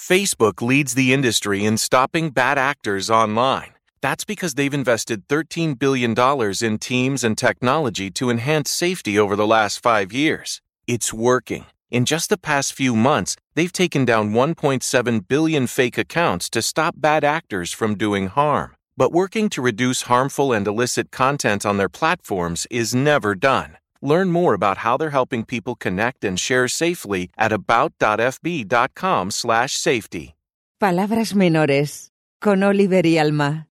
Facebook leads the industry in stopping bad actors online. That's because they've invested $13 billion in teams and technology to enhance safety over the last five years. It's working. In just the past few months, they've taken down 1.7 billion fake accounts to stop bad actors from doing harm. But working to reduce harmful and illicit content on their platforms is never done. Learn more about how they're helping people connect and share safely at about.fb.com/safety. Palabras menores con Oliver y Alma.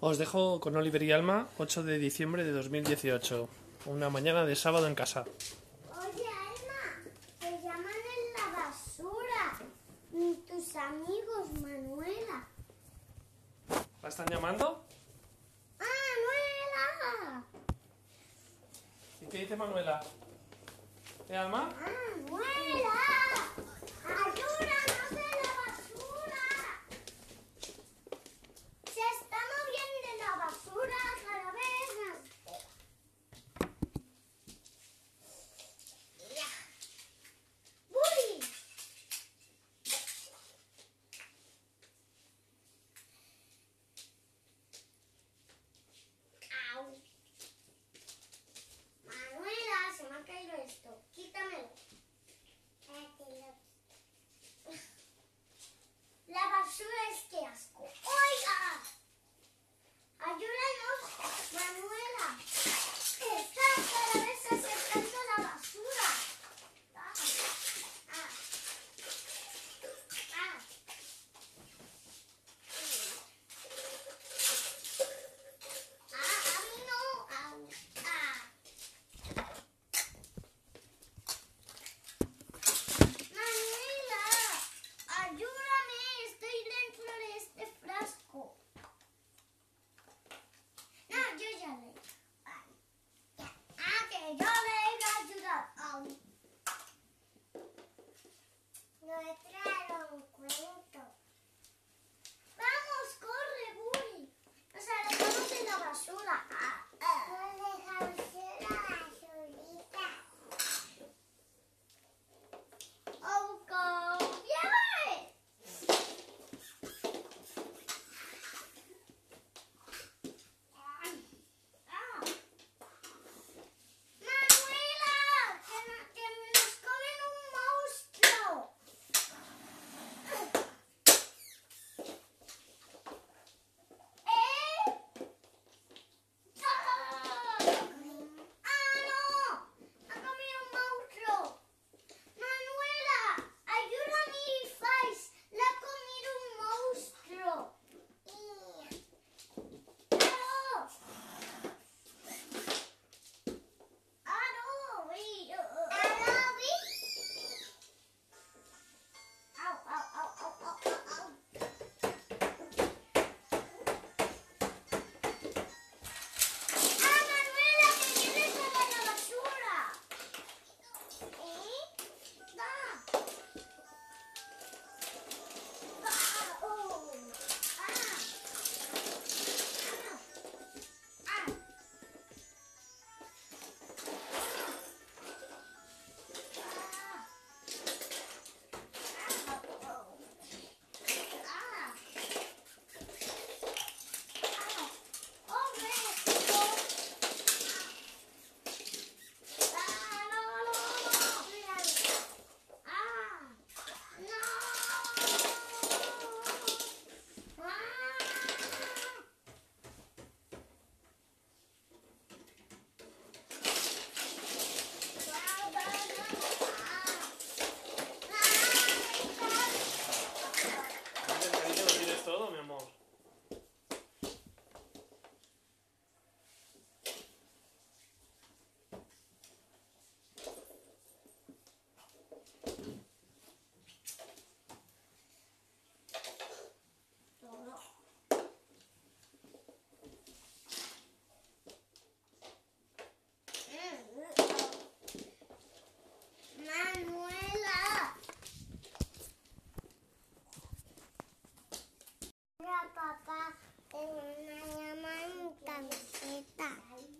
Os dejo con Oliver y Alma, 8 de diciembre de 2018, una mañana de sábado en casa. Oye, Alma, te llaman en la basura. Mm, Tus amigos, Manuela. ¿La están llamando? ¡Manuela! ¿Y qué dice Manuela? ¿Eh, Alma?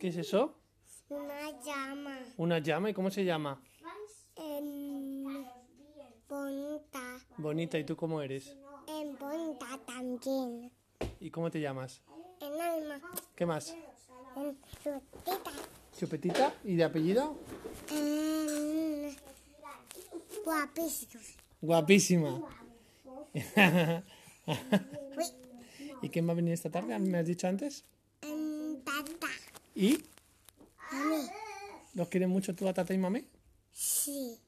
¿Qué es eso? Una llama ¿Una llama? ¿Y cómo se llama? en bonita. Bonita, ¿y tú cómo eres? En bonita también. ¿Y cómo te llamas? En alma. ¿Qué más? En frutita. ¿Chupetita? ¿Y de apellido? En... Guapísimos. Guapísima. Uy. ¿Y quién va a venir esta tarde? ¿Me has dicho antes? ¿Y? A mí. ¿Los quieren mucho tú a tata y mami? Sí.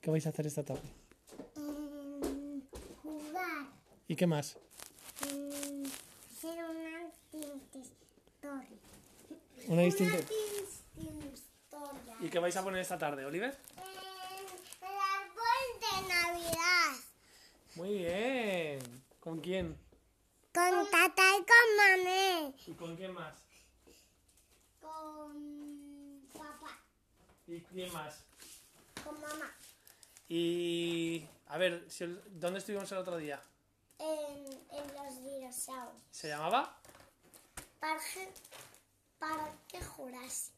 ¿Qué vais a hacer esta tarde? En jugar. ¿Y qué más? En ser una historia. Una distinta... historia. ¿Y qué vais a poner esta tarde, Oliver? El árbol de Navidad. Muy bien. ¿Con quién? Con tata y con mamé. ¿Y con quién más? Con papá. ¿Y quién más? Con mamá. Y... A ver, el- ¿dónde estuvimos el otro día? En, en los dinosaurios. ¿Se llamaba? Parque, parque Jurásico.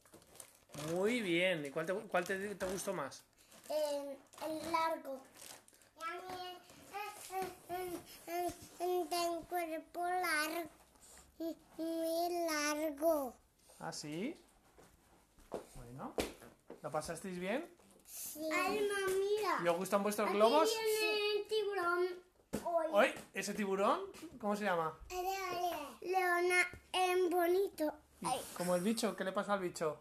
Muy bien. ¿Y cuál te, cuál te, te gustó más? En el largo. Y a mí en, en, en, en cuerpo largo. Muy largo. ¿Ah, sí? Bueno. ¿Lo pasasteis bien? Sí. Alma, mira. ¿Y os gustan vuestros globos? viene el tiburón. Hoy. ¿Hoy? ¿Ese tiburón? ¿Cómo se llama? Leona en bonito. Como el bicho. ¿Qué le pasa al bicho?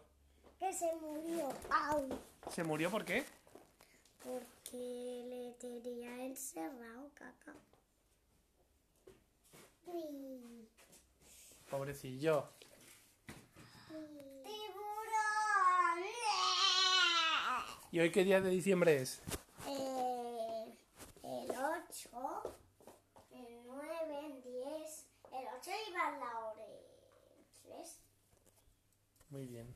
que se murió. Au. ¿Se murió por qué? Porque le tenía encerrado, caca. Uy. Pobrecillo. ¿Y hoy qué día de diciembre es? Eh, el 8, el 9, el 10. El 8 iba a la hora 3. Muy bien.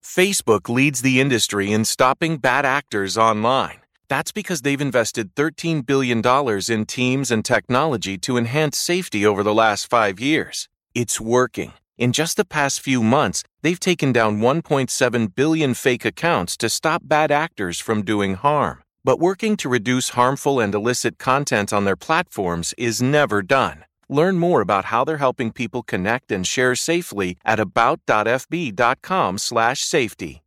Facebook leads the industry in stopping bad actors online. That's because they've invested $13 billion in teams and technology to enhance safety over the last five years. It's working. In just the past few months, they've taken down 1.7 billion fake accounts to stop bad actors from doing harm. But working to reduce harmful and illicit content on their platforms is never done. Learn more about how they're helping people connect and share safely at about.fb.com/safety.